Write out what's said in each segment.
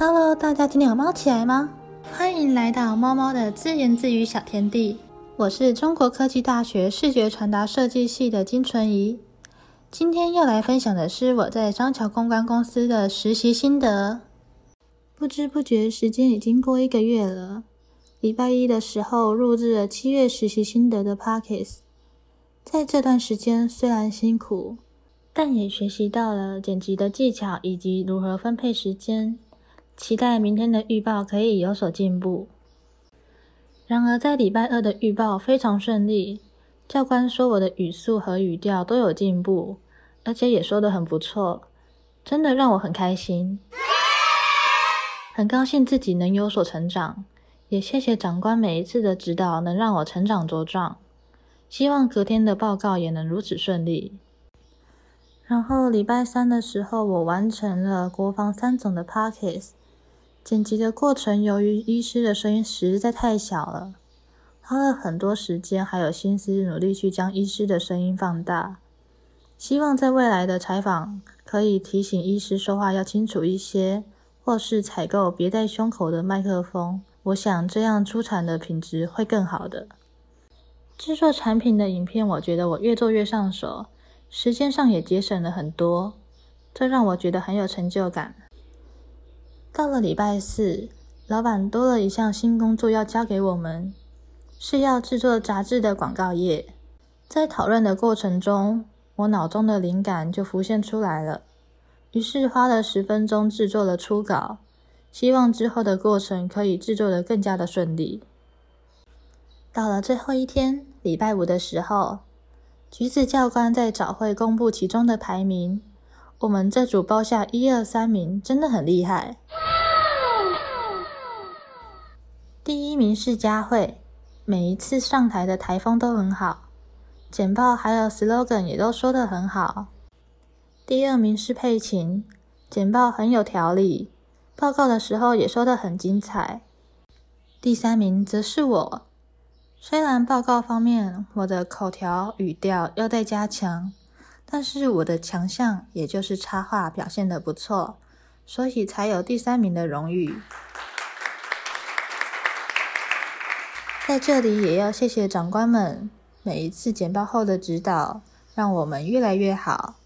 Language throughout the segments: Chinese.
Hello，大家今天有猫起来吗？欢迎来到猫猫的自言自语小天地。我是中国科技大学视觉传达设计系的金纯怡。今天要来分享的是我在张桥公关公司的实习心得。不知不觉，时间已经过一个月了。礼拜一的时候录制了七月实习心得的 Pockets。在这段时间，虽然辛苦，但也学习到了剪辑的技巧以及如何分配时间。期待明天的预报可以有所进步。然而，在礼拜二的预报非常顺利，教官说我的语速和语调都有进步，而且也说得很不错，真的让我很开心。很高兴自己能有所成长，也谢谢长官每一次的指导，能让我成长茁壮。希望隔天的报告也能如此顺利。然后礼拜三的时候，我完成了国防三总的 Pockets。剪辑的过程，由于医师的声音实在太小了，花了很多时间还有心思努力去将医师的声音放大。希望在未来的采访可以提醒医师说话要清楚一些，或是采购别带胸口的麦克风。我想这样出产的品质会更好的。制作产品的影片，我觉得我越做越上手，时间上也节省了很多，这让我觉得很有成就感。到了礼拜四，老板多了一项新工作要交给我们，是要制作杂志的广告页。在讨论的过程中，我脑中的灵感就浮现出来了，于是花了十分钟制作了初稿，希望之后的过程可以制作的更加的顺利。到了最后一天，礼拜五的时候，橘子教官在早会公布其中的排名，我们这组包下一二三名，真的很厉害。第一名是佳慧，每一次上台的台风都很好，简报还有 slogan 也都说得很好。第二名是佩琴，简报很有条理，报告的时候也说得很精彩。第三名则是我，虽然报告方面我的口条语调要再加强，但是我的强项也就是插画表现得不错，所以才有第三名的荣誉。在这里也要谢谢长官们每一次简报后的指导，让我们越来越好。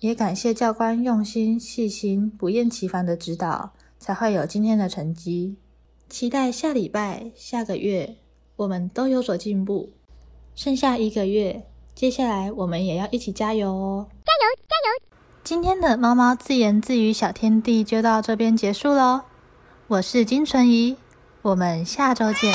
也感谢教官用心、细心、不厌其烦的指导，才会有今天的成绩。期待下礼拜、下个月我们都有所进步。剩下一个月，接下来我们也要一起加油哦！加油，加油！今天的猫猫自言自语小天地就到这边结束喽。我是金纯怡，我们下周见。